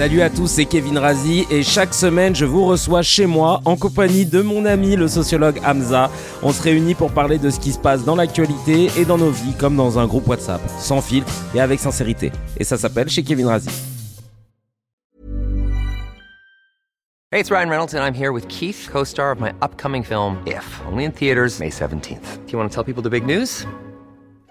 Salut à tous, c'est Kevin Razi et chaque semaine je vous reçois chez moi en compagnie de mon ami le sociologue Hamza. On se réunit pour parler de ce qui se passe dans l'actualité et dans nos vies comme dans un groupe WhatsApp, sans filtre et avec sincérité. Et ça s'appelle chez Kevin Razi. Hey, it's Ryan Reynolds and I'm here with Keith, co-star of my upcoming film If, only in theaters May 17th. Do you want to tell people the big news?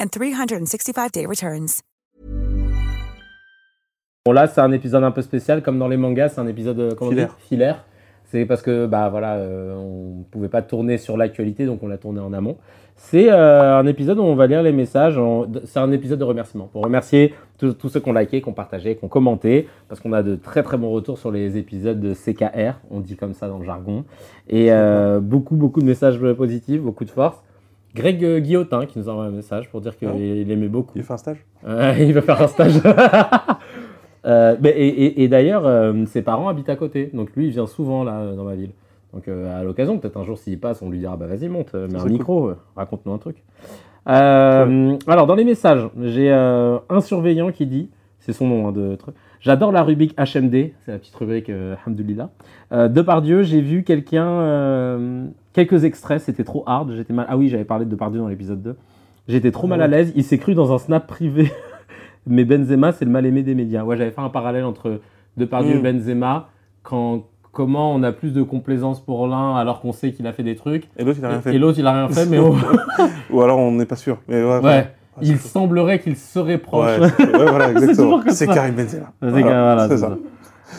and 365-day returns. Bon là c'est un épisode un peu spécial comme dans les mangas, c'est un épisode euh, comment dit Filaire. filaire. C'est parce que bah voilà, euh, on pouvait pas tourner sur l'actualité donc on l'a tourné en amont. C'est euh, un épisode où on va lire les messages. en- C'est un épisode de remerciement pour remercier tous tous ceux qui ont liké, qui ont partagé, qui ont commenté parce qu'on a de très très bons retours sur les épisodes de CKR, on dit comme ça dans le jargon, et euh, beaucoup beaucoup de messages positifs, beaucoup de force. Greg euh, Guillotin qui nous envoie un message pour dire qu'il Ouais. il aimait beaucoup. Il fait un stage Euh, il va faire un stage. Euh, mais- et et- et d'ailleurs, euh, ses parents habitent à côté. Donc lui, il vient souvent là dans ma ville. Donc à l'occasion, peut-être un jour s'il passe, on lui dira bah vas-y monte, mets un micro, raconte-nous un truc. Alors dans les messages, j'ai un surveillant qui dit, c'est son nom hein, de truc. J'adore la rubrique HMD, c'est la petite rubrique. Euh, Depardieu, j'ai vu quelqu'un, quelques extraits, c'était trop hard, j'étais mal. Ah oui, j'avais parlé de Depardieu dans l'épisode 2. J'étais trop mal à l'aise, il s'est cru dans un snap privé. Mais Benzema, c'est le mal aimé des médias. Ouais, j'avais fait un parallèle entre Depardieu et Mm. Benzema, quand comment on a plus de complaisance pour l'un alors qu'on sait qu'il a fait des trucs, Et l'autre, il a rien fait. et l'autre il a rien fait, mais oh, Ou alors, on n'est pas sûr. Mais ouais, ouais, ouais. il semblerait qu'il serait proche. Ouais, c'est- voilà, C'est exactement. Karim Benzema. Voilà, c'est ça.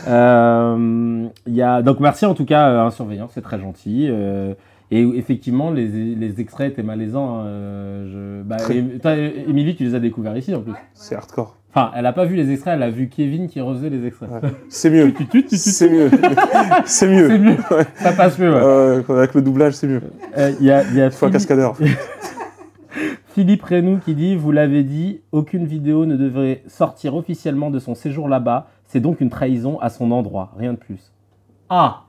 Euh, il y a, donc merci en tout cas à un surveillant, c'est très gentil. euh, et effectivement, les, les extraits étaient malaisants. hein, euh, je, bah, et- Émilie, tu les as découverts ici en plus. C'est hardcore. Enfin, elle a pas vu les extraits, elle a vu Kevin qui refaisait les extraits. Ouais. C'est mieux. C'est mieux. C'est mieux. C'est mieux. Ouais. Ça passe mieux. ouais. Euh, avec le doublage, c'est mieux. Euh, Il y a, il y a Il faut un Philippe- cascadeur. Philippe Renou qui dit Vous l'avez dit, aucune vidéo ne devrait sortir officiellement de son séjour là-bas. C'est donc une trahison à son endroit, rien de plus. Ah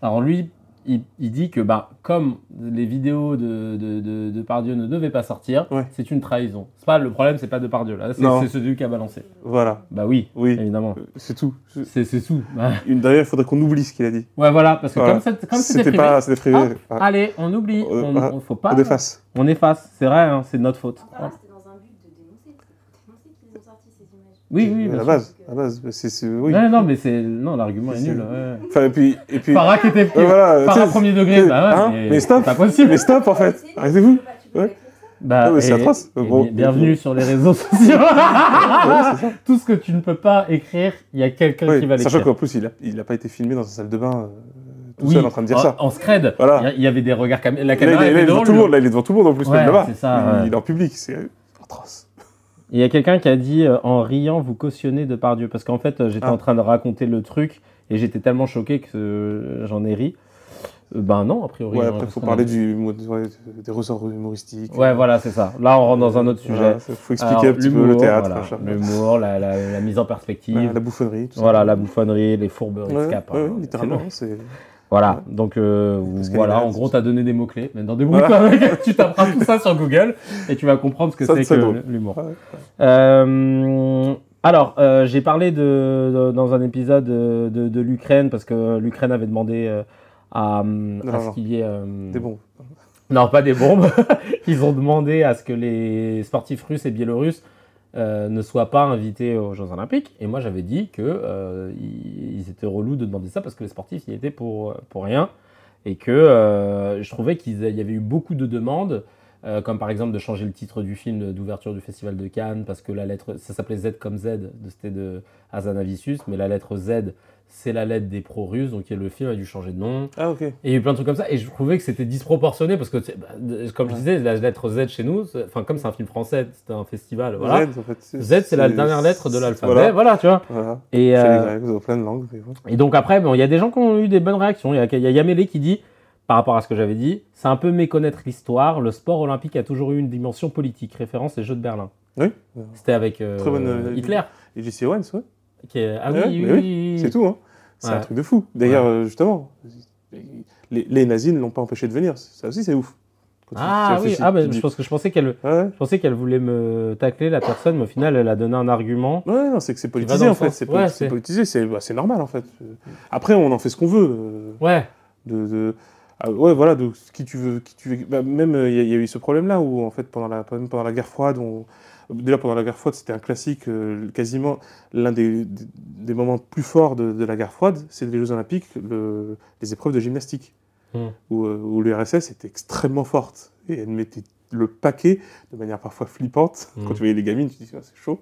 Alors lui, il, il dit que bah, comme les vidéos de, de, de, de Pardieu ne devaient pas sortir, Ouais. c'est une trahison. C'est pas, le problème, c'est pas de Pardieu, là, c'est Non. c'est celui qui a balancé. Voilà. Bah oui, Oui. évidemment. Euh, C'est tout. C'est- C'est c'est tout. Bah, Une D'ailleurs, il faudrait qu'on oublie ce qu'il a dit. ouais, voilà, parce que Voilà. comme c'est- comme c'était privé, pas. C'était privé. hop, Ouais. allez, on oublie. Euh, On, voilà. on- faut pas. On efface. On efface, c'est vrai, hein, c'est de notre faute. Oui, oui, à la base. À la base. c'est- Oui. Non, non, mais c'est. Non, l'argument est nul. ouais. Enfin, et puis. Et puis... Farah qui était Ouais, voilà, Farah premier degré, bah ouais, hein, mais mais stop, c'est pas possible. Mais stop en fait, arrêtez-vous. Ouais. Bah, Ah ouais, c'est atroce. Bon. bienvenue sur les réseaux sociaux. Tout ce que tu ne peux pas écrire, il y a quelqu'un qui va sachant l'écrire. qu'en plus, il n'a il a pas été filmé dans sa salle de bain euh, tout Oui, seul en train de dire ça. En scred. Voilà. Il y avait des regards cam... La Là, il, caméra est, là, il est devant tout le monde, là, il est devant tout le monde en plus, Ouais, même là-bas. c'est ça, il, ouais. il est en public, c'est atroce. Il y a quelqu'un qui a dit euh, en riant, vous cautionnez de Pardieu. Parce qu'en fait, euh, j'étais Ah. en train de raconter le truc et j'étais tellement choqué que euh, j'en ai ri. Ben non, a priori. Ouais, après, il faut parler du, ouais, des ressorts humoristiques. Ouais, voilà, c'est ça. Là, on rentre dans un autre sujet. Il faut expliquer Alors, un petit peu le théâtre. voilà. L'humour, la, la- la mise en perspective. La bouffonnerie. Tout ça. Voilà, la bouffonnerie, les fourberies Ouais, ouais, littéralement. C'est Voilà, donc euh, voilà, en gros, ça. t'as donné des mots-clés. Maintenant, débrouille-toi avec, tu taperas tout ça sur Google et tu vas comprendre ce que c'est que l'humour. Ouais. Euh, alors, euh, j'ai parlé de, de- dans un épisode de, de- de l'Ukraine parce que l'Ukraine avait demandé euh, à, à non, ce qu'il y ait. euh, Des bons. Non, pas des bombes. Ils ont demandé à ce que les sportifs russes et biélorusses euh, ne soient pas invités aux Jeux Olympiques. Et moi, j'avais dit que euh, étaient relous de demander ça parce que les sportifs y étaient pour, pour rien. Et que euh, je trouvais qu'il y avait eu beaucoup de demandes, euh, comme par exemple de changer le titre du film d'ouverture du Festival de Cannes parce que la lettre, ça s'appelait Z comme Z, c'était de Hazanavicius, mais la lettre Z, c'est la lettre des pro-russes, donc le film a dû changer de nom. Ah, ok. Et il y a eu plein de trucs comme ça, et je trouvais que c'était disproportionné parce que, bah, comme je disais, la lettre Z chez nous, enfin, comme c'est un film français, c'était un festival, voilà. Z, en fait. Z, c'est la dernière lettre de l'alphabet, Voilà. voilà. tu vois. Voilà. Et, euh, les plein de langues. et donc après, bon, il y a des gens qui ont eu des bonnes réactions. Il y a, il y a Yamele qui dit, par rapport à ce que j'avais dit, c'est un peu méconnaître l'histoire. Le sport olympique a toujours eu une dimension politique. Référence les Jeux de Berlin. Oui. C'était avec euh, Très bonne, euh, Hitler. Et JC Owens, ouais. Ah oui, Ouais, oui, mais oui, oui, oui. C'est tout, hein. C'est Ouais. un truc de fou. D'ailleurs, euh, justement, les, les nazis ne l'ont pas empêché de venir. Ça aussi, c'est ouf. Quand tu- tu Ah oui, ah, tu je pense que je pensais qu'elle, pensais qu'elle voulait me tacler la personne, mais au final, elle a donné un argument. Ouais, non, c'est que c'est politisé en fait. C'est politisé, c'est bah, c'est normal en fait. Après, on en fait ce qu'on veut. euh, Ouais. de, de- ah, ouais, voilà, de qui tu veux, qui tu veux. bah, même euh, il y, y a eu ce problème-là où en fait pendant la pendant la guerre froide, on, déjà pendant la guerre froide, c'était un classique, euh, quasiment l'un des, moments plus forts de, de la guerre froide, c'est les Jeux Olympiques, le- les épreuves de gymnastique, Hmm. où, euh, où l'URSS était extrêmement forte et elle mettait le paquet de manière parfois flippante. Hmm. Quand tu voyais les gamines, tu te dis Ah, c'est chaud.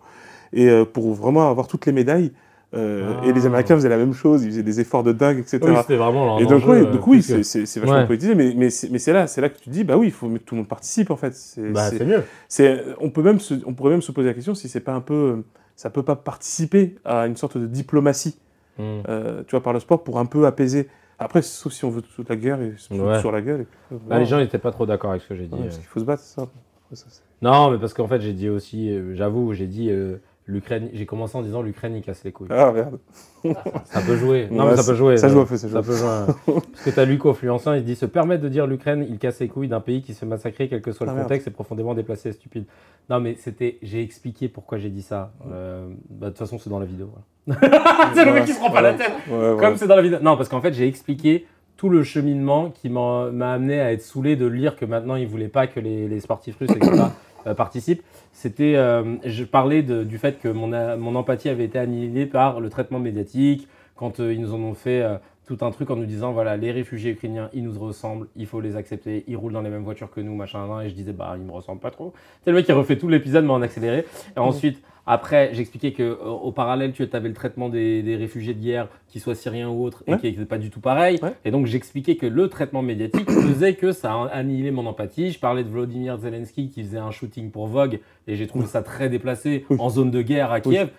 Et euh, pour vraiment avoir toutes les médailles. Euh, Ah. Et les Américains faisaient la même chose, ils faisaient des efforts de dingue, etc. Oui, c'était vraiment un Et donc, oui, euh, donc oui, c'est- c'est vachement Ouais. politisé, mais, mais, c'est mais c'est là, c'est là que tu te dis, bah oui, il faut que tout le monde participe en fait. C'est- Bah, c'est- mieux. c'est- on, peut même se, on pourrait même se poser la question si c'est pas un peu. Ça peut pas participer à une sorte de diplomatie, Hmm. euh, tu vois, par le sport pour un peu apaiser. Après, sauf si on veut toute la guerre et se Ouais. sur la gueule. et Bah, voilà. les gens n'étaient pas trop d'accord avec ce que j'ai dit. Ouais, parce qu'il faut se battre, c'est ça. Ça, Non, mais parce qu'en fait, j'ai dit aussi, j'avoue, j'ai dit euh, l'Ukraine. J'ai commencé en disant l'Ukraine, il casse les couilles. Ah, regarde. Ça peut jouer. Non, Ouais, mais ça ça- peut jouer. ça joue un peu, ça joue un peut jouer. hein. Parce que t'as Luco Fluençant, il dit se permettre de dire l'Ukraine, il casse les couilles d'un pays qui se fait massacrer, quel que soit le Ah, merde. contexte, est profondément déplacé et stupide. Non, mais c'était. J'ai expliqué pourquoi j'ai dit ça. Euh, bah, de toute façon, c'est dans la vidéo. voilà. c'est le mec qui se rend pas la tête. Ouais, ouais. Comme c'est dans la vidéo. Non, parce qu'en fait, j'ai expliqué tout le cheminement qui m'a m'a amené à être saoulé de lire que maintenant, il voulait pas que les, les sportifs russes, etc., euh, participent. C'était, euh, je parlais de- du fait que mon, a- mon empathie avait été annihilée par le traitement médiatique, quand euh, ils nous en ont fait euh, tout un truc en nous disant, voilà, les réfugiés ukrainiens, ils nous ressemblent, il faut les accepter, ils roulent dans les mêmes voitures que nous, machin, et je disais, bah, ils me ressemblent pas trop. C'est le mec qui refait tout l'épisode, mais en accéléré. Et ensuite, après, j'expliquais que euh, au parallèle, tu avais le traitement des, des réfugiés de guerre, qu'ils soient syriens ou autres, et Ouais. qui n'était pas du tout pareil. Ouais. Et donc, j'expliquais que le traitement médiatique faisait que ça a annihilé mon empathie. Je parlais de Volodymyr Zelensky qui faisait un shooting pour Vogue, et j'ai trouvé ça très déplacé Oui. en zone de guerre à Oui. Kiev.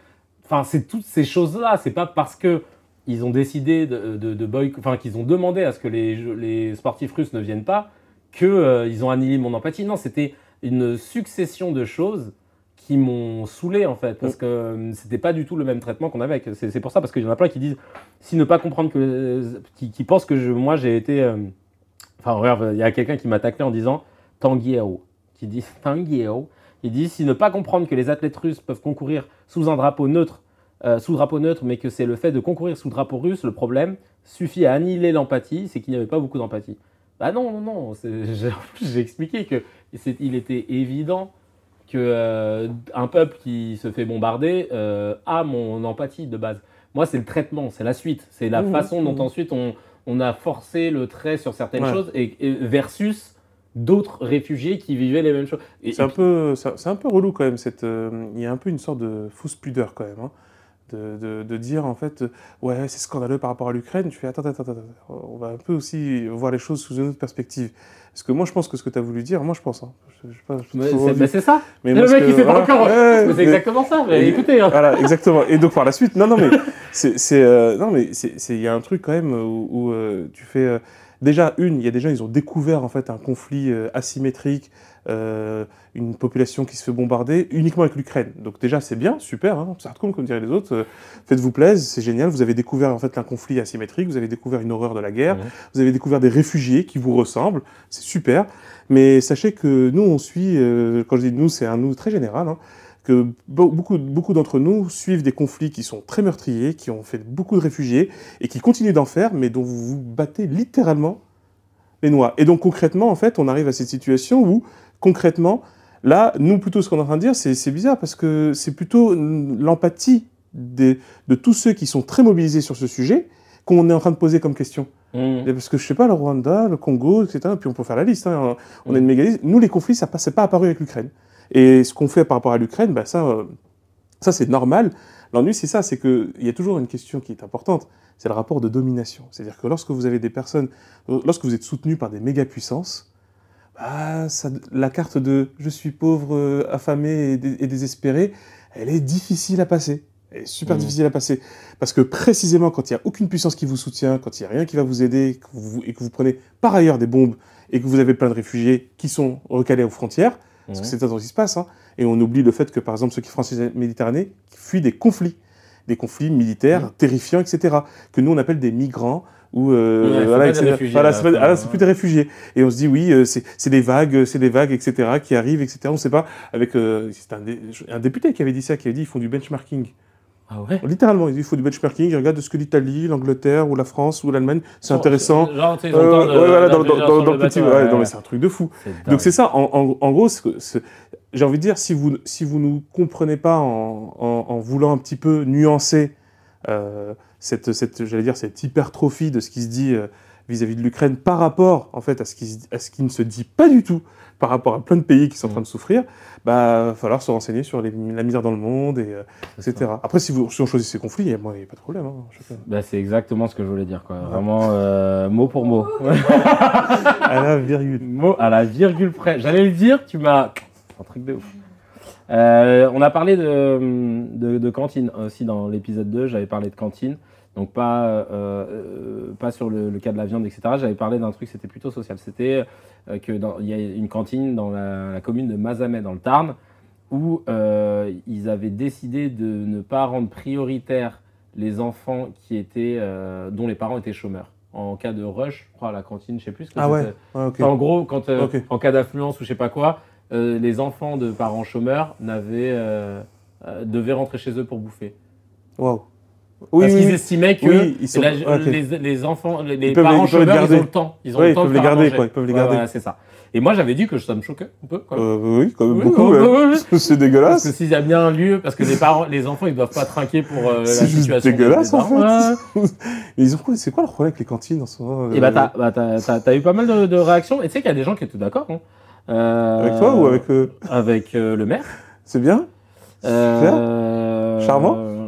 Enfin, c'est toutes ces choses-là. C'est pas parce que ils ont décidé de, de, enfin qu'ils ont demandé à ce que les, sportifs russes ne viennent pas que euh, ont annihilé mon empathie. Non, c'était une succession de choses qui m'ont saoulé en fait parce que euh, c'était pas du tout le même traitement qu'on avait. C'est pour ça parce qu'il y en a plein qui disent si ne pas comprendre que qui, qui pensent que moi j'ai été euh, enfin regarde il y a quelqu'un qui m'a taclé en disant Tanguiero qui dit Tanguiero il dit si ne pas comprendre que les athlètes russes peuvent concourir sous un drapeau neutre euh, sous drapeau neutre mais que c'est le fait de concourir sous drapeau russe le problème suffit à annihiler l'empathie c'est qu'il n'y avait pas beaucoup d'empathie bah non non non j'ai expliqué que c'est- il était évident que euh, un peuple qui se fait bombarder euh, a mon empathie de base. Moi, c'est le traitement, c'est la suite, c'est la Mmh, façon dont mmh. ensuite on, on a forcé le trait sur certaines Ouais. choses et, et versus d'autres réfugiés qui vivaient les mêmes choses. C'est un peu, c'est c'est un peu relou quand même. Euh, il y a un peu une sorte de fausse pudeur quand même, hein, de, de, de dire en fait, euh, ouais, c'est scandaleux par rapport à l'Ukraine. Tu fais attends, attends, attends, on va un peu aussi voir les choses sous une autre perspective. Parce que moi, je pense que ce que tu as voulu dire, moi, je pense. Hein, je, je je- c'est bah, ça. mais le mec, il sait pas encore. ouais, c'est exactement ça. Mais écoutez, hein. Voilà, exactement. Et donc par la suite, non, non, mais c'est, euh, non, mais il y a un truc quand même où, où, euh, tu fais, euh, déjà, une, il y a des gens, ils ont découvert en fait un conflit euh, asymétrique, euh, une population qui se fait bombarder uniquement avec l'Ukraine. Donc déjà, c'est bien, super, hein, ça comme, comme diraient les autres. euh, Faites-vous plaisir, c'est génial. Vous avez découvert en fait un conflit asymétrique, vous avez découvert une horreur de la guerre, Mhm. vous avez découvert des réfugiés qui vous ressemblent, c'est super. Mais sachez que nous, on suit, euh, quand je dis nous, c'est un nous très général, hein, que be- beaucoup, beaucoup d'entre nous suivent des conflits qui sont très meurtriers, qui ont fait beaucoup de réfugiés et qui continuent d'en faire, mais dont vous vous battez littéralement les noix. Et donc concrètement, en fait, on arrive à cette situation où, concrètement, là, nous, plutôt, ce qu'on est en train de dire, c'est bizarre parce que c'est plutôt l'empathie de tous ceux qui sont très mobilisés sur ce sujet qu'on est en train de poser comme question. Et Parce que je sais pas, le Rwanda, le Congo, etc. Puis on peut faire la liste. hein, On a Mm. une méga liste. Nous, les conflits, ça n'est pas apparu avec l'Ukraine. Et ce qu'on fait par rapport à l'Ukraine, bah, ça, euh, ça c'est normal. L'ennui, c'est ça, c'est qu'il y a toujours une question qui est importante, c'est le rapport de domination. C'est-à-dire que lorsque vous avez des personnes, lorsque vous êtes soutenu par des méga-puissances, ça- la carte de je suis pauvre, euh, affamé et, dé- et désespéré, elle est difficile à passer. Elle est super Mhm. difficile à passer. Parce que précisément, quand il n'y a aucune puissance qui vous soutient, quand il n'y a rien qui va vous aider, que vous- et que vous prenez par ailleurs des bombes, et que vous avez plein de réfugiés qui sont recalés aux frontières, parce que Mhm. c'est ça qui se passe, hein, et on oublie le fait que, par exemple, ceux qui franchissent la Méditerranée fuient des conflits, des conflits militaires Mhm. terrifiants, etc., que nous on appelle des migrants, ou euh, Ouais, voilà, c'est ah plus des réfugiés. Et on se dit, oui, euh, c'est c'est des vagues, c'est des vagues, etc., qui arrivent, etc. On ne sait pas, avec, euh, c'est un, dé- un député qui avait dit ça, qui avait dit, ils font du benchmarking. Ah ouais Littéralement, il faut du benchmarking, ils regardent ce que l'Italie, l'Angleterre, ou la France, ou l'Allemagne, c'est intéressant. Genre, Euh, le ouais, voilà, dans, le petit, ouais, non, mais c'est un truc de fou. Donc c'est ça, en, en- en gros, j'ai envie de dire, si vous si vous nous comprenez pas en, voulant un petit peu nuancer euh, cette, cette j'allais dire cette hypertrophie de ce qui se dit euh, vis-à-vis de l'Ukraine par rapport en fait à ce qui à ce qui ne se dit pas du tout par rapport à plein de pays qui sont en train de souffrir, bah va falloir se renseigner sur les- la misère dans le monde et euh, etc. Après si vous si on choisit ces conflits, il n'y a, pas de problème. hein. Bah, c'est exactement ce que je voulais dire, quoi. Vraiment, euh, mot pour mot. à la virgule. mot à la virgule près. J'allais le dire, tu m'as. Un truc de ouf. Euh, on a parlé de, de, de cantine aussi dans l'épisode 2. J'avais parlé de cantine. Donc, pas, euh, euh, pas sur le, le cas de la viande, etc. J'avais parlé d'un truc, c'était plutôt social. C'était euh, que dans- il y a une cantine dans la, la commune de Mazamet, dans le Tarn, où euh, ils avaient décidé de ne pas rendre prioritaire les enfants qui étaient, dont les parents étaient chômeurs. En cas de rush, je crois, à la cantine, je sais plus que Ah ouais. en gros, quand, en cas d'affluence ou je sais pas quoi, les enfants de parents chômeurs n'avaient, devaient rentrer chez eux pour bouffer. Waouh. Parce qu'ils estimaient que Oui, sont- la- les, les enfants, les, Ils parents les- ils peuvent les chômeurs, ils garder. ont le temps. Ils ont le ils temps peuvent de les garder, quoi, ils peuvent les garder. voilà, c'est ça. Et moi, j'avais dit que ça me choquait un peu. Quoi. Euh, oui, quand même Oui, beaucoup. ouais, ouais. C'est Parce dégueulasse. que s'il y a bien un lieu, parce que les parents, les enfants, ils doivent pas trinquer pour euh, la C'est situation. des- dégueulasse, en fait. Ouais. Mais ils ont C'est quoi leur problème avec les cantines en ce moment Et bah, euh, t'as, bah, t'as, t'as- t'as eu pas mal de, de réactions. Et tu sais qu'il y a des gens qui étaient d'accord. hein. Euh, Avec toi ou avec eux Avec euh, le maire. C'est bien Euh, Charmant euh,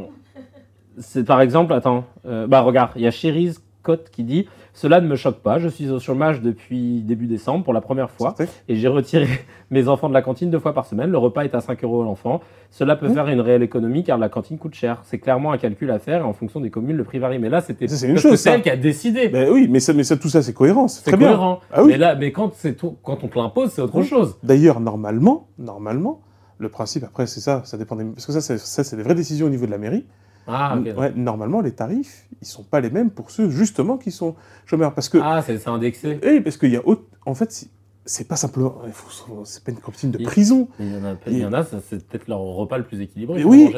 C'est par exemple, attends, euh, bah regarde, il y a Cherise Cotte qui dit Cela ne me choque pas, je suis au chômage depuis début décembre pour la première fois et j'ai retiré mes enfants de la cantine deux fois par semaine. Le repas est à 5 euros l'enfant. Cela peut Mmh. faire une réelle économie car la cantine coûte cher. C'est clairement un calcul à faire et en fonction des communes, le prix varie. Mais là, c'était Ça, c'est une parce que chose, c'est ça. elle qui a décidé. Ben oui, mais, ça, mais ça, tout ça, c'est cohérent. C'est très bien. cohérent. Ah oui. Mais là, mais quand, tout, quand on te l'impose, c'est autre Oui. chose. D'ailleurs, normalement, normalement, le principe, après, c'est ça, ça dépend des... Parce que ça, ça, c'est des vraies décisions au niveau de la mairie. Ah. Ouais, normalement, les tarifs, ils sont pas les mêmes pour ceux, justement, qui sont chômeurs. Parce que, Ah, c'est indexé. oui, parce qu'il y a autre... En fait, c'est- pas simplement... C'est pas une cantine de prison. Il y en a, il y en a c'est peut-être leur repas le plus équilibré. Mais oui,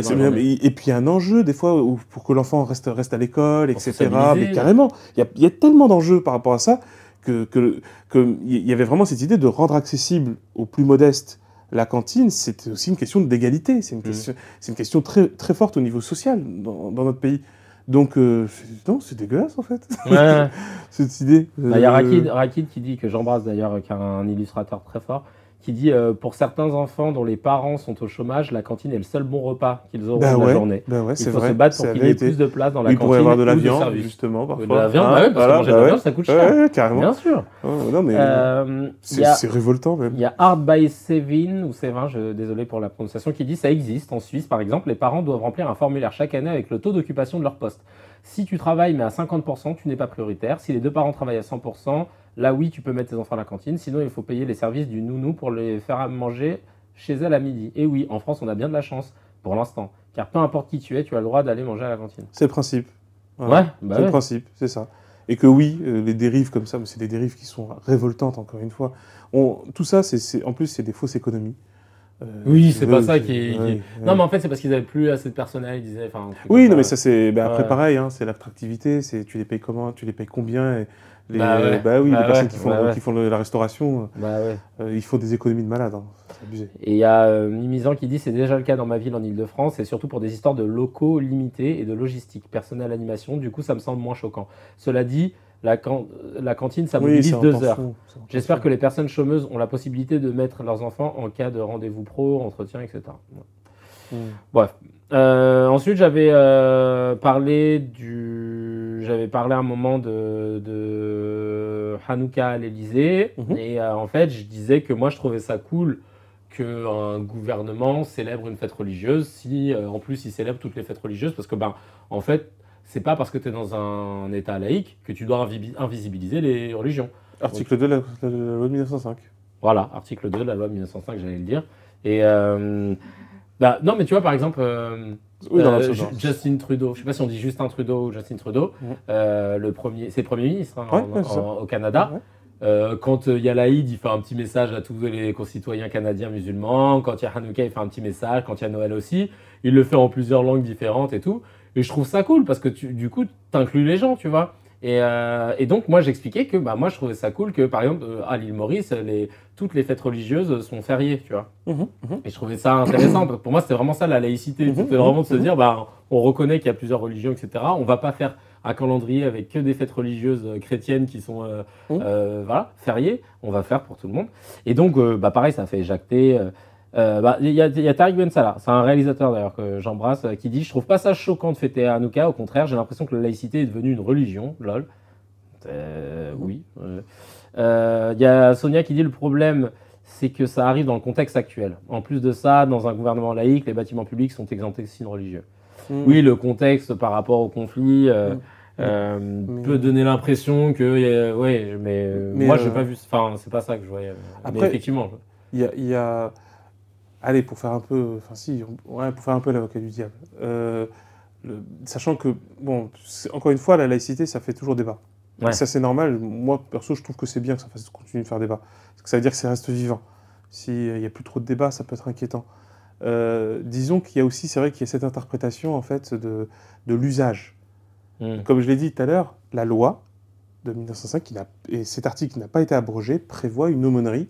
et, puis il y a un enjeu des fois où- pour que l'enfant reste, reste à l'école, etc. Mais carrément, il y a, il y a tellement d'enjeux par rapport à ça que que- que il y avait vraiment cette idée de rendre accessible aux plus modestes la cantine. C'était aussi une question d'égalité. C'est une Mmh. question, c'est une question très très forte au niveau social dans, dans notre pays. Donc euh, c'est- non, c'est dégueulasse en fait Ouais. cette idée. Bah, Il y a Euh, Rakid, Rakid qui dit, que j'embrasse d'ailleurs, qui est un illustrateur très fort, qui dit euh, Pour certains enfants dont les parents sont au chômage, la cantine est le seul bon repas qu'ils auront de la journée. ouais, Il faut vrai. se battre pour qu'il y ait plus de place dans la cantine. pourrait y avoir de la viande, justement, parfois. De la viande, Hein, bah ouais, parce voilà, que manger bah de la ouais. viande, ça coûte cher. carrément. Bien sûr. Oh, non, mais Euh, c'est révoltant même. Il y a Hard by Sevin, ou Sévin, je, désolé pour la prononciation, qui dit ça existe en Suisse, par exemple, les parents doivent remplir un formulaire chaque année avec le taux d'occupation de leur poste. Si tu travailles mais à 50%, tu n'es pas prioritaire. Si les deux parents travaillent à 100%, là oui, tu peux mettre tes enfants à la cantine. Sinon, il faut payer les services du nounou pour les faire à manger chez elle à midi. Et oui, en France, on a bien de la chance pour l'instant. Car peu importe qui tu es, tu as le droit d'aller manger à la cantine. C'est le principe. Ouais, bah c'est ouais. le principe, c'est ça. Et que oui, euh, les dérives comme ça, mais c'est des dérives qui sont révoltantes, encore une fois. On, tout ça, c'est, en plus, c'est des fausses économies. Euh, Oui, c'est pas ça qui. ouais, Non, mais en fait, c'est parce qu'ils avaient plus assez de personnel. Ils disaient. Oui, non, mais ça, c'est. bah, après, pareil, hein, c'est l'attractivité, c'est tu les payes comment, tu les payes combien. Et les, Bah ouais. bah oui, Bah les personnes ouais, qui font, bah ouais. qui font le- la restauration, ouais. euh, ils font des économies de malade. hein. C'est abusé. Et il y a euh, Mimizan qui dit c'est déjà le cas dans ma ville en Ile-de-France, et surtout pour des histoires de locaux limités et de logistique, personnel, animation. Du coup, ça me semble moins choquant. Cela dit, la, can- la cantine, ça Oui, mobilise en deux heures. J'espère que les personnes chômeuses ont la possibilité de mettre leurs enfants en cas de rendez-vous pro, entretien, etc. Mm. Bref. Euh, ensuite, j'avais euh, parlé du, j'avais parlé à un moment de, de Hanouka à l'Elysée, Mhm. et euh, en fait, je disais que moi, je trouvais ça cool qu'un gouvernement célèbre une fête religieuse, si en plus il célèbre toutes les fêtes religieuses, parce que ben, en fait, c'est pas parce que tu es dans un État laïque que tu dois invi- invisibiliser les religions. Article 2 de la, de la loi de 1905. Voilà, article 2 de la loi 1905, j'allais le dire. Et bah, non, mais tu vois, par exemple, euh, Oui, dans euh. Justin Trudeau, je sais pas si on dit Justin Trudeau ou Justin Trudeau, euh, le premier, c'est le premier ministre hein, Ouais, en- en- au Canada. Ouais. Quand il y a l'Aïd, il fait un petit message à tous les concitoyens canadiens musulmans. Quand il y a Hanouka, il fait un petit message. Quand il y a Noël aussi, il le fait en plusieurs langues différentes et tout. Et je trouve ça cool parce que tu, du coup, tu inclus les gens, tu vois. Et, euh, et donc, moi, j'expliquais que bah, moi, je trouvais ça cool que, par exemple, euh, à l'île Maurice, les, toutes les fêtes religieuses sont fériées, tu vois. Mhm, mhm. Et je trouvais ça intéressant. parce que Pour moi, c'était vraiment ça la laïcité. Mhm, C'était vraiment de se dire, bah, on reconnaît qu'il y a plusieurs religions, etc. On va pas faire un calendrier avec que des fêtes religieuses euh, chrétiennes qui sont euh, Mhm. euh, voilà, fériées. On va faire pour tout le monde. Et donc, bah, pareil, ça fait jacter. Euh, euh, bah, Il y, a, y a Tariq Ben Salah, c'est un réalisateur d'ailleurs que j'embrasse, euh, qui dit Je trouve pas ça choquant de fêter Hanouka, au contraire, j'ai l'impression que la laïcité est devenue une religion. Lol. Euh, oui. Euh, Il y a Sonia qui dit Le problème, c'est que ça arrive dans le contexte actuel. En plus de ça, dans un gouvernement laïque, les bâtiments publics sont exemptés de signes religieux. Mhm. Oui, le contexte par rapport au conflit euh, Mm. euh, Mais- peut donner l'impression que, euh, ouais, mais, Mais, moi, euh, j'ai pas vu. Enfin, c'est pas ça que je voyais. mais Après- effectivement. Il y a, il y a- Allez, pour faire un peu. Enfin, si, ouais, pour faire un peu l'avocat du diable. Euh, le- Sachant que, bon, encore une fois, la laïcité, ça fait toujours débat. Ouais. Ça, c'est normal. Moi, perso, je trouve que c'est bien que ça fasse, continue de faire débat. Parce que ça veut dire que ça reste vivant. S'il n'y a plus trop de débat, ça peut être inquiétant. Euh, disons qu'il y a aussi, c'est vrai qu'il y a cette interprétation, en fait, de, de l'usage. Mm. Comme je l'ai dit tout à l'heure, la loi de 1905, qui n'a- et cet article qui n'a pas été abrogé, prévoit une aumônerie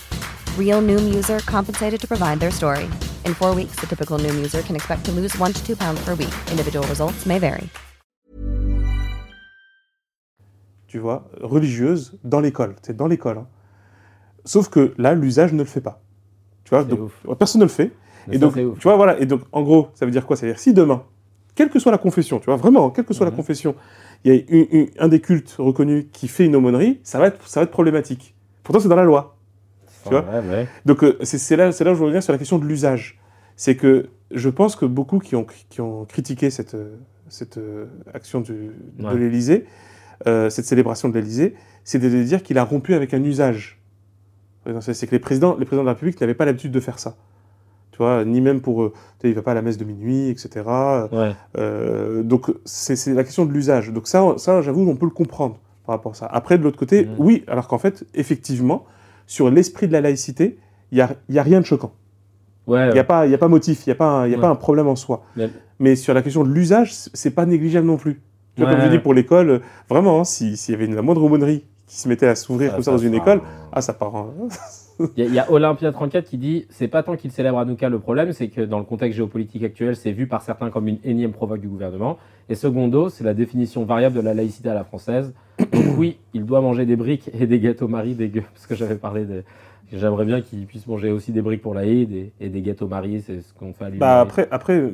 Real Noom user compensated to provide their story. In four weeks, the typical Noom user can expect to lose one to two pounds per week. Individual results may vary. tu vois, religieuse dans l'école. C'est dans l'école. hein. Sauf que là, l'usage ne le fait pas. Tu vois, donc, ouf. personne ne le fait. Mais et ça, donc, c'est ouf. tu vois, voilà. Et donc, en gros, ça veut dire quoi? Ça veut dire si demain, quelle que soit la confession, tu vois, vraiment, quelle que soit Mhm. la confession, il y a une- une- un des cultes reconnus qui fait une aumônerie, ça va être, ça va être problématique. Pourtant, c'est dans la loi. Tu vois Ouais, ouais. Donc, euh, c'est là, là où je reviens sur la question de l'usage. C'est que je pense que beaucoup qui ont, qui ont critiqué cette, euh, cette euh, action du- de l'Élysée, euh, cette célébration de l'Élysée, c'est de de dire qu'il a rompu avec un usage. C'est que les présidents, les présidents de la République n'avaient pas l'habitude de faire ça. Tu vois, ni même pour. tu sais, il va pas à la messe de minuit, etc. Ouais. Euh, donc, c'est la question de l'usage. Donc, ça, ça j'avoue, on peut le comprendre par rapport à ça. Après, de l'autre côté, Mhm. oui, alors qu'en fait, effectivement, sur l'esprit de la laïcité, il n'y a, y a rien de choquant. Ouais, Il n'y a, pas- y a pas motif, il n'y a, pas un- y a Ouais. pas un problème en soi. Mais- Mais sur la question de l'usage, c'est pas négligeable non plus. Tu vois, Ouais, comme je dis pour l'école, euh, vraiment, hein, si- s'il y avait une, la moindre aumônerie qui se mettait à s'ouvrir Ça- comme ça ça dans une école, un- ah, ça part. Il y, a- il y a Olympia34 qui dit c'est pas tant qu'il célèbre Hanouka le problème, c'est que dans le contexte géopolitique actuel, c'est vu par certains comme une énième provoque du gouvernement. Et secondo, c'est la définition variable de la laïcité à la française. Oui, il doit manger des briques et des gâteaux Marie dégueux, parce que j'avais parlé de. J'aimerais bien qu'il puisse manger aussi des briques pour l'Aïd et, et des gâteaux Marie, c'est ce qu'on fait à. Bah après, après, euh,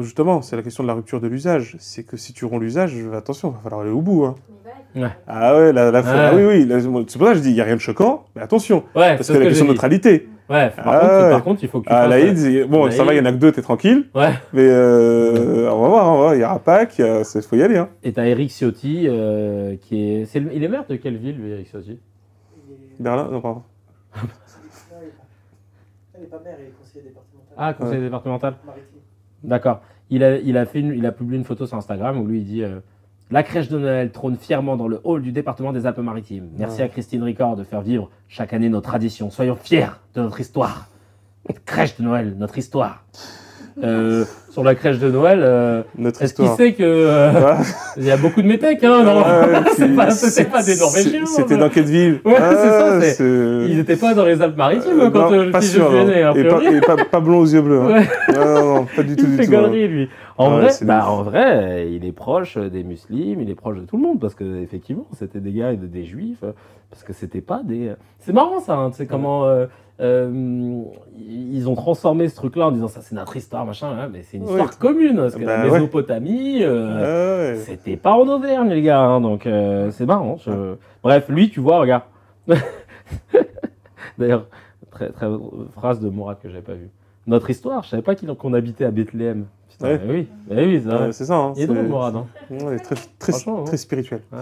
justement, c'est la question de la rupture de l'usage. C'est que si tu romps l'usage, attention, il va falloir aller au bout. hein. Ouais. Ah ouais, la, la- Ouais. ah oui, oui. C'est pour ça que je dis, il n'y a rien de choquant, mais attention. Ouais, Parce que ce la question de neutralité. Ouais, par, Ah contre, ouais. par contre, il faut que tu Ah, c'est- bon, ça va, il y en a que deux, t'es tranquille. Ouais. Mais euh, on va voir, il y aura Pâques, il faut y aller. Hein. Et t'as Eric Ciotti, euh, qui est. c'est le- Il est maire de quelle ville, lui, Eric Ciotti? Berlin, non, pardon. Elle n'est pas maire, elle est conseillère départementale. Ah, conseiller départemental Maritime. D'accord. Il a, il, a fait une- il a publié une photo sur Instagram où lui il dit euh, La crèche de Noël trône fièrement dans le hall du département des Alpes-Maritimes. Merci Ouais. à Christine Ricard de faire vivre chaque année nos traditions. Soyons fiers de notre histoire. Crèche de Noël, notre histoire. Euh, sur la crèche de Noël, euh, Notre est-ce qu'il sait que euh, il y a beaucoup de métèques hein, non C'est pas, c'est- c'était pas des Norvégiens. C'était hein. dans quelle ville Ouais, c'est ça, Ah, c'est- c'est- Ils n'étaient pas dans les Alpes-Maritimes Euh, quand non, euh, le pas petit sûr, né, a Et, pas, et pas, pas blond aux yeux bleus. hein. Ouais. Non, non, non, pas du tout. Il du fait tout, hein. galerie, lui. En, Ouais, vrai, bah, en vrai, il est proche des musulmans, il est proche de tout le monde, parce que effectivement, c'était des gars et de- des juifs, euh, parce que c'était pas des. C'est marrant ça, hein, tu sais comment euh, euh, ils ont transformé ce truc-là en disant ça, c'est notre histoire, machin, hein, mais c'est une Ouais. histoire commune, parce que Bah, la. Mésopotamie. euh, Ah. C'était pas en Auvergne, les gars, hein, donc euh, c'est marrant. je- Bref, lui, tu vois, regarde. D'ailleurs, très, très phrase de Mourad que j'avais pas vu. Notre histoire, je savais pas qu'on habitait à Bethléem. Putain, Ouais. mais oui, oui, c'est ça. Hein, Il est c'est- drôle, Mourad. hein. Ouais, très, très, Franchement, très hein. spirituel. Ouais.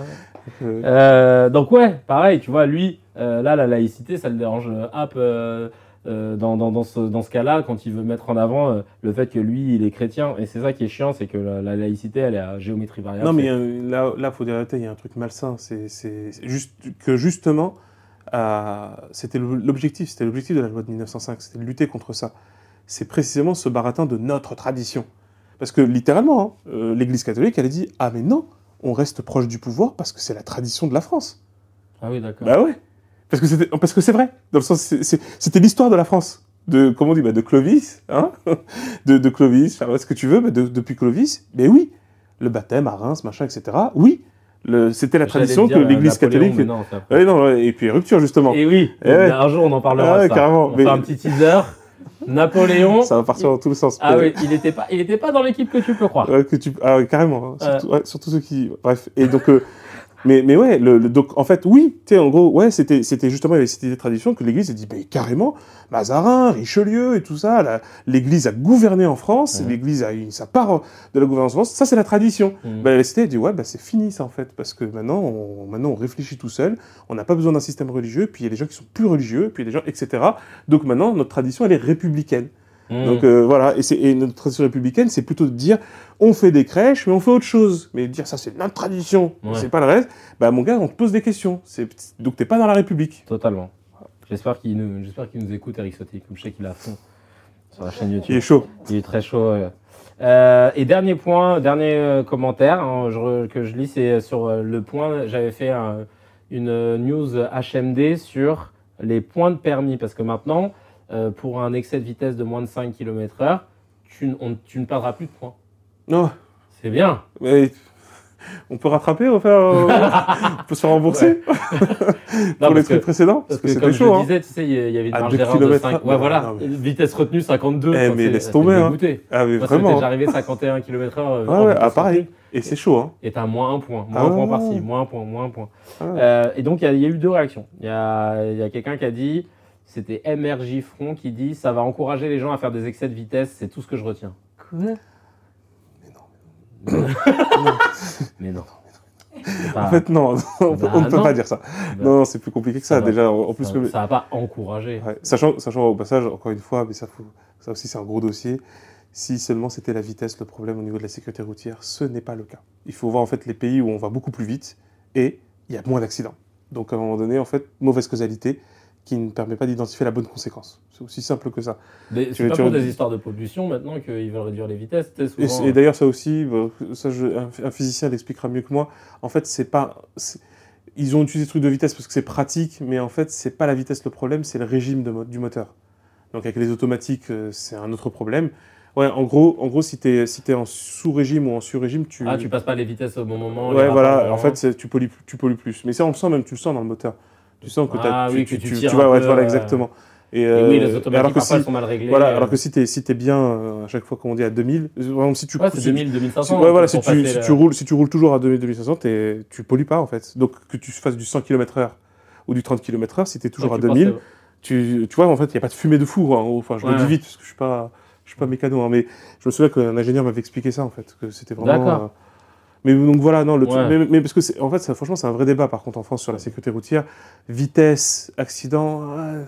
Euh, donc ouais, pareil, tu vois, lui, euh, là, la laïcité, ça le dérange hop, euh, euh, dans, dans, dans ce, dans ce cas-là, quand il veut mettre en avant euh, le fait que lui, il est chrétien. Et c'est ça qui est chiant, c'est que la, la laïcité, elle est à géométrie variable. Non, mais là, là, faut dire la vérité, il y a un truc malsain. C'est juste que justement, euh, c'était l'objectif, c'était l'objectif de la loi de 1905, c'était de lutter contre ça. C'est précisément ce baratin de notre tradition. Parce que littéralement, hein, euh, l'Église catholique, elle a dit ah mais non, on reste proche du pouvoir parce que c'est la tradition de la France. Ah oui, d'accord. Bah ouais, parce que c'était, parce que c'est vrai. Dans le sens, c'était l'histoire de la France. De comment on dit, bah, de Clovis, hein, de, de Clovis, faire ce que tu veux, de- depuis Clovis. Mais oui, le baptême à Reims, machin, etc. Oui, c'était la tradition que euh, l'Église catholique. non. Ouais, non, et puis rupture justement. Et oui, Eh ouais. un jour on en parlera. Ah ouais, ça. carrément, On mais- fait un petit teaser. Napoléon. Ça va partir dans tous les sens. Ah oui, il n'était pas, il était pas dans l'équipe que tu peux croire. Que tu... Ah carrément. hein. Surtout, ouais, surtout ceux qui... Bref. Et donc... euh, Mais, mais ouais, le, le- donc en fait, oui, tu sais, en gros, ouais, c'était, c'était justement, il y avait cette tradition que l'Église a dit, mais carrément, Mazarin, Richelieu et tout ça, la- l'Église a gouverné en France, l'Église a eu sa part de la gouvernance en France, ça c'est la tradition. Ben, la cité a dit, ouais, bah, c'est fini ça en fait, parce que maintenant on, maintenant on réfléchit tout seul, on n'a pas besoin d'un système religieux, puis il y a des gens qui sont plus religieux, puis il y a des gens, etc. Donc maintenant, notre tradition, elle est républicaine. Mmh. Donc euh, voilà, et, notre tradition républicaine, c'est plutôt de dire on fait des crèches, mais on fait autre chose. Mais dire ça, c'est notre tradition, Ouais. c'est pas le reste. Bah mon gars, on te pose des questions. Donc t'es pas dans la République. Totalement. J'espère qu'il nous, qu'il nous écoute, Eric Sotti, comme je sais qu'il est à fond sur la chaîne YouTube. Il est chaud. Il est très chaud. ouais. Euh, et dernier point, dernier euh, commentaire hein, je que je lis, c'est sur le point. J'avais fait un- une news HMD sur les points de permis parce que maintenant, euh, pour un excès de vitesse de moins de 5 km/h, tu, on- tu ne perdras plus de points. Non, C'est bien. mais on peut rattraper, on peut, euh, on peut se rembourser Non, pour parce les que- trucs précédents, Parce parce que que, c'était comme chaud. je hein. disais, tu sais, il y avait une À marge deux d'erreur de kilomètres 5. heure. Ouais, Non, voilà. non, mais- Vitesse retenue 52. Eh, mais laisse tomber, hein. Ah mais Moi, vraiment. déjà arrivé 51 km/h. euh, Ouais, ah, pareil. Et c'est chaud, hein. Et t'as moins un point, moins Ah un point par-ci, moins un point, moins un point. Ah. Euh, et donc, il y y, a eu deux réactions. Il y a, il y a quelqu'un qui a dit, c'était MRJ Front qui dit, ça va encourager les gens à faire des excès de vitesse, c'est tout ce que je retiens. Quoi? Mais non. Mais non. Pas- En fait, non, on, Bah, on ne peut non. pas dire ça. bah, Non, non, c'est plus compliqué que ça. Déjà, en plus, ça, le- ça va pas encourager. Ouais, Sachant, sachant au passage, encore une fois, mais ça, faut- ça aussi c'est un gros dossier, si seulement c'était la vitesse le problème au niveau de la sécurité routière, ce n'est pas le cas. Il faut voir en fait les pays où on va beaucoup plus vite et il y a moins d'accidents. Donc à un moment donné, en fait, mauvaise causalité qui ne permet pas d'identifier la bonne conséquence. C'est aussi simple que ça. Des- C'est pas pour des histoires de pollution maintenant qu'ils veulent réduire les vitesses. Et, et d'ailleurs, ça aussi, ça, je- un, physicien l'expliquera mieux que moi. En fait, c'est pas. Ils ont utilisé ce truc de vitesse parce que c'est pratique, mais en fait, c'est pas la vitesse le problème, c'est le régime de du moteur. Donc, avec les automatiques, euh, c'est un autre problème. Ouais, en gros, en gros si tu es, si es en sous-régime ou en sur-régime, tu. Ah, tu passes pas les vitesses au bon moment. Ouais, voilà, en fait, tu pollues, tu pollues plus. Mais ça, on le sent même, tu le sens dans le moteur. Tu sens que, Ah tu, oui, tu, que tu tu- vois, ouais, peu, voilà, exactement. Et, Et oui, les euh, automatiques parfois si, sont mal réglées. voilà, euh. alors que si tu es, si bien, euh, à chaque fois qu'on dit à 2000, euh, par exemple, si tu, Ouais, c'est si- 2000, si- 2500. ouais, voilà, si tu, si roules, si tu roules toujours à 2000, 2500, t'es- tu pollues pas en fait. Donc que tu fasses du 100 km/h ou du 30 km/h, si tu es toujours Ouais, à tu passes 2000, le- tu, tu vois, en fait, il n'y a pas de fumée de fou. hein. Enfin, je le dis vite parce que je suis pas, je suis pas mécano, hein, mais je me souviens qu'un ingénieur m'avait expliqué ça en fait, que c'était vraiment. D'accord. euh, Mais donc voilà, non, le truc- mais, mais parce que en fait, ça, franchement, c'est un vrai débat par contre en France sur la sécurité routière, vitesse, accident, euh,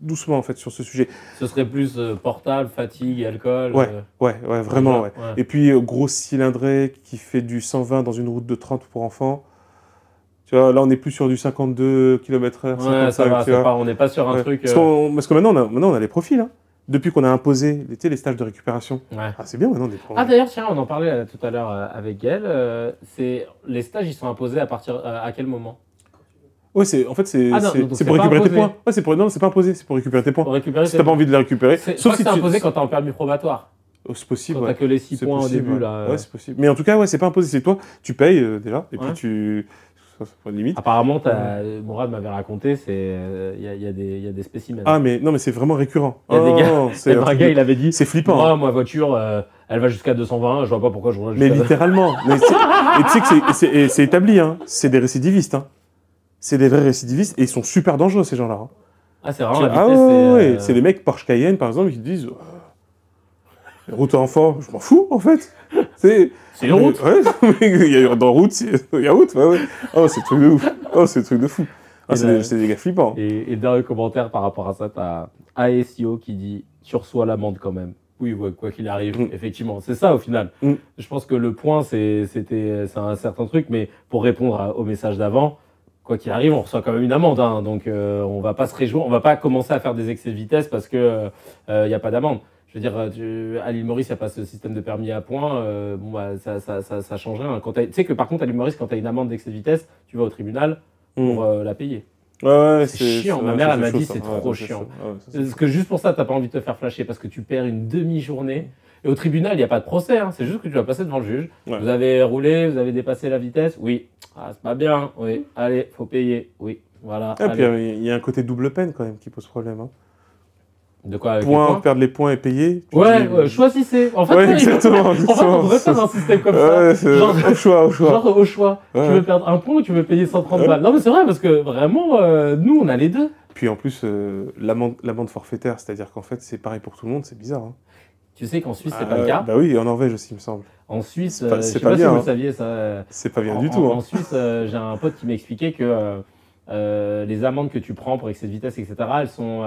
doucement en fait sur ce sujet. Ce serait plus euh, portable, fatigue, alcool. Ouais, euh, ouais, ouais, vraiment, ouais. ouais. Et puis, euh, gros cylindré qui fait du 120 dans une route de 30 pour enfants. Tu vois, là, on n'est plus sur du 52 km/h. Ouais, ça va, vois. pas- on n'est pas sur un truc. Parce que maintenant on, a, maintenant, on a les profils. hein. Depuis qu'on a imposé tu sais, les stages de récupération. ouais. Ah, c'est bien maintenant des Ah d'ailleurs, tiens, on en parlait euh, tout à l'heure euh, avec Gaël. euh, c'est les stages, ils sont imposés à partir euh, à quel moment? Ouais, c'est, en fait, c'est, Ah c'est, pour récupérer tes points. Ouais, c'est pour, non, c'est pas imposé, c'est pour récupérer tes points. Récupérer. Si t'as pas envie de les récupérer, je sauf crois si c'est tu- imposé quand t'as un permis probatoire. Oh, c'est possible. Quand ouais. t'as que les 6 C'est points possible, au début ouais. là. Ouais, c'est possible. Mais en tout cas, ouais, c'est pas imposé. C'est toi, tu payes déjà, et puis tu. Limite. Apparemment, t'as- Mourad m'avait raconté, c'est euh, il y, a- il y a des il y a des spécimens. Ah, mais non, mais c'est vraiment récurrent. Il y a des Oh, gars- c'est un gars, il avait dit. C'est flippant. Moi, ma voiture, euh, elle va jusqu'à 220. Je vois pas pourquoi je roule Mais littéralement. Mais et tu sais que c'est- établi, hein. C'est des récidivistes, hein. C'est des vrais récidivistes et ils sont super dangereux, ces gens-là. hein. Ah, c'est vraiment la ah vitesse. ouais, c'est, ouais, euh, des mecs Porsche Cayenne, par exemple, qui disent euh, route enfant, je m'en fous, en fait. C'est une route. Il y a dans route, il y a route, ouais, ouais. Oh, c'est truc de ouf. Oh, c'est truc de fou. Ah, c'est des, des gars flippants. Et, et dans le commentaire par rapport à ça, t'as ASIO qui dit tu reçois l'amende quand même. Oui, ouais, quoi qu'il arrive, Mm. effectivement. C'est ça au final. Mm. Je pense que le point, c'est c'était un certain truc, mais pour répondre à- au message d'avant, quoi qu'il arrive, on reçoit quand même une amende. hein. donc euh, on va pas se réjouir, on va pas commencer à faire des excès de vitesse parce que il n'y a pas d'amende. Je veux dire, euh, tu- à l'île Maurice, il n'y a pas ce système de permis à points. euh, bon, bah, ça, ça, ça, ça change rien. Tu sais que par contre, à l'île Maurice, quand tu as une amende d'excès de vitesse, tu vas au tribunal pour Mm. euh, la payer. Ouais, ouais, c'est chiant. Ma mère, elle m'a dit, c'est trop chiant. Parce que juste pour ça, t'as pas envie de te faire flasher parce que tu perds une demi-journée. Et au tribunal, il n'y a pas de procès, hein. c'est juste que tu vas passer devant le juge. Vous avez roulé, vous avez dépassé la vitesse Oui. Ah, c'est pas bien. Oui. Allez, faut payer. Oui. Voilà. Ah, puis il y a un côté double peine quand même qui pose problème. Hein. De quoi avec les Point, points perdre les points et payer. Ouais, ouais, choisissez. En fait, Ouais, ouais, exactement, En fait, on exactement. devrait faire un système comme Ouais, ça. Genre, au choix, au choix. genre au choix. Tu veux perdre un point ou tu veux payer 130 Ouais. balles Non, mais c'est vrai parce que vraiment, euh, nous, on a les deux. Puis en plus, euh, l'amende forfaitaire, c'est-à-dire qu'en fait, c'est pareil pour tout le monde, c'est bizarre. hein. Tu sais qu'en Suisse, c'est Ah, pas le cas. Bah oui, et en Norvège aussi, il me semble. En Suisse, c'est pas- euh, je sais pas pas, bien, si vous hein. saviez ça. euh, C'est pas bien en, du en- tout. En hein. Suisse, euh, j'ai un pote qui m'expliquait que euh, euh, les amendes que tu prends pour excès de vitesse, etc., elles sont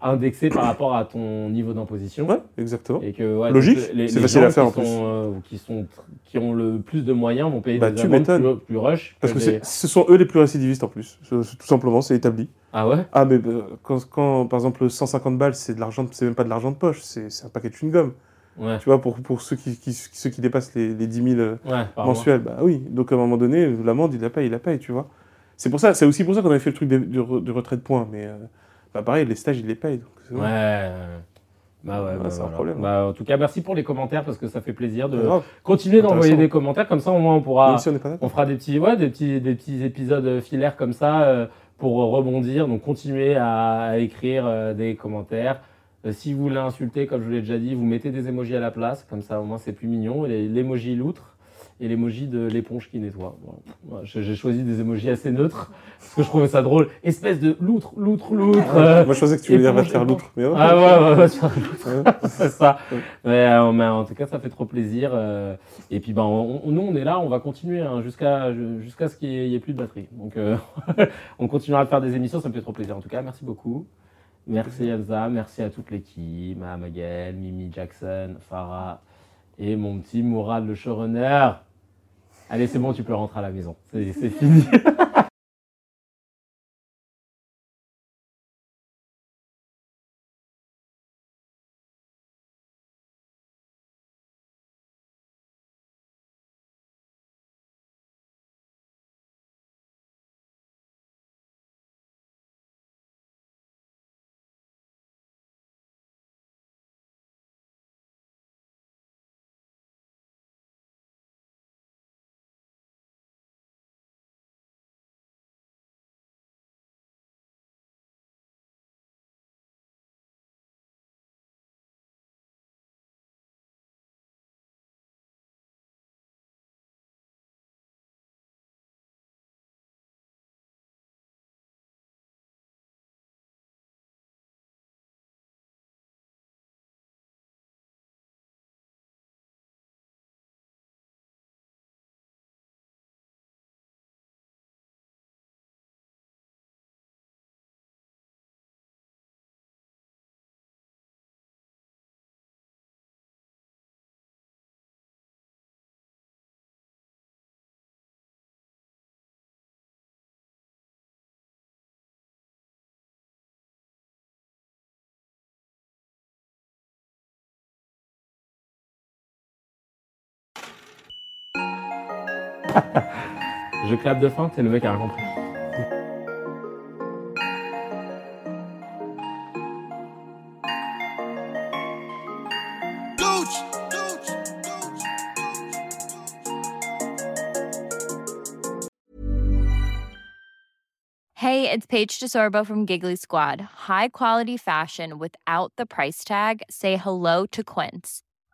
indexées par rapport à ton niveau d'imposition. Ouais, exactement. Et que, ouais, Logique, c'est les facile gens à faire, qui en plus. sont, euh, qui, sont, qui ont le plus de moyens vont payer Bah, des amendes plus, plus rush. Parce que les- ce sont eux les plus récidivistes en plus. Tout simplement, c'est établi. Ah ouais? Ah, mais euh, quand, quand, par exemple, 150 balles, c'est de l'argent, c'est même pas de l'argent de poche, c'est un paquet de chewing-gum. Ouais, Tu vois, pour, pour ceux, qui, qui- ceux qui dépassent les, les 10 000 euh, ouais mensuels, bah oui. Donc à un moment donné, l'amende, il la paye, il la paye, tu vois. C'est pour ça, c'est aussi pour ça qu'on avait fait le truc de, de retrait de points. Mais euh, bah pareil, les stages, ils les payent. donc Ouais. bon. ouais. Bah ouais, Ouais, bah c'est un problème. Bah, en tout cas, merci pour les commentaires parce que ça fait plaisir de continuer d'envoyer des commentaires. Comme ça, au moins, on pourra. Si on fera des petits, ouais, des petits, des petits épisodes filaires comme ça euh, pour rebondir. Donc continuez à, à écrire euh, des commentaires. Euh, si vous voulez insulter, comme je vous l'ai déjà dit, vous mettez des emojis à la place, comme ça au moins c'est plus mignon. Et L'emoji loutre et l'emoji de l'éponge qui nettoie. Voilà, J'ai choisi des emojis assez neutres parce que je trouvais ça drôle. Espèce de loutre, loutre, loutre. euh, Moi, je pensais que tu voulais dire va te faire l'outre. Mais ouais. ah ouais, ouais, ouais, sur loutre. Ouais. c'est ça. Mais, euh, mais en tout cas, ça fait trop plaisir. euh, et puis, ben, on- on- nous, on est là, on va continuer hein, jusqu'à jusqu'à ce qu'il n'y ait, plus de batterie. Donc, euh, on continuera à faire des émissions, ça me fait trop plaisir. En tout cas, merci beaucoup. Merci Elsa, merci à toute l'équipe, à Magali, Mimi Jackson, Farah et mon petit Mourad, le showrunner. Allez, c'est bon, tu peux rentrer à la maison. C'est fini. Je clappe de fin, c'est le mec a rien compris. Hey, it's Paige DeSorbo from Giggly Squad. High quality fashion without the price tag. Say hello to Quince.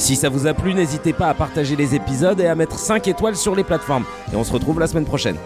Si ça vous a plu, n'hésitez pas à partager les épisodes et à mettre 5 étoiles sur les plateformes. Et on se retrouve la semaine prochaine.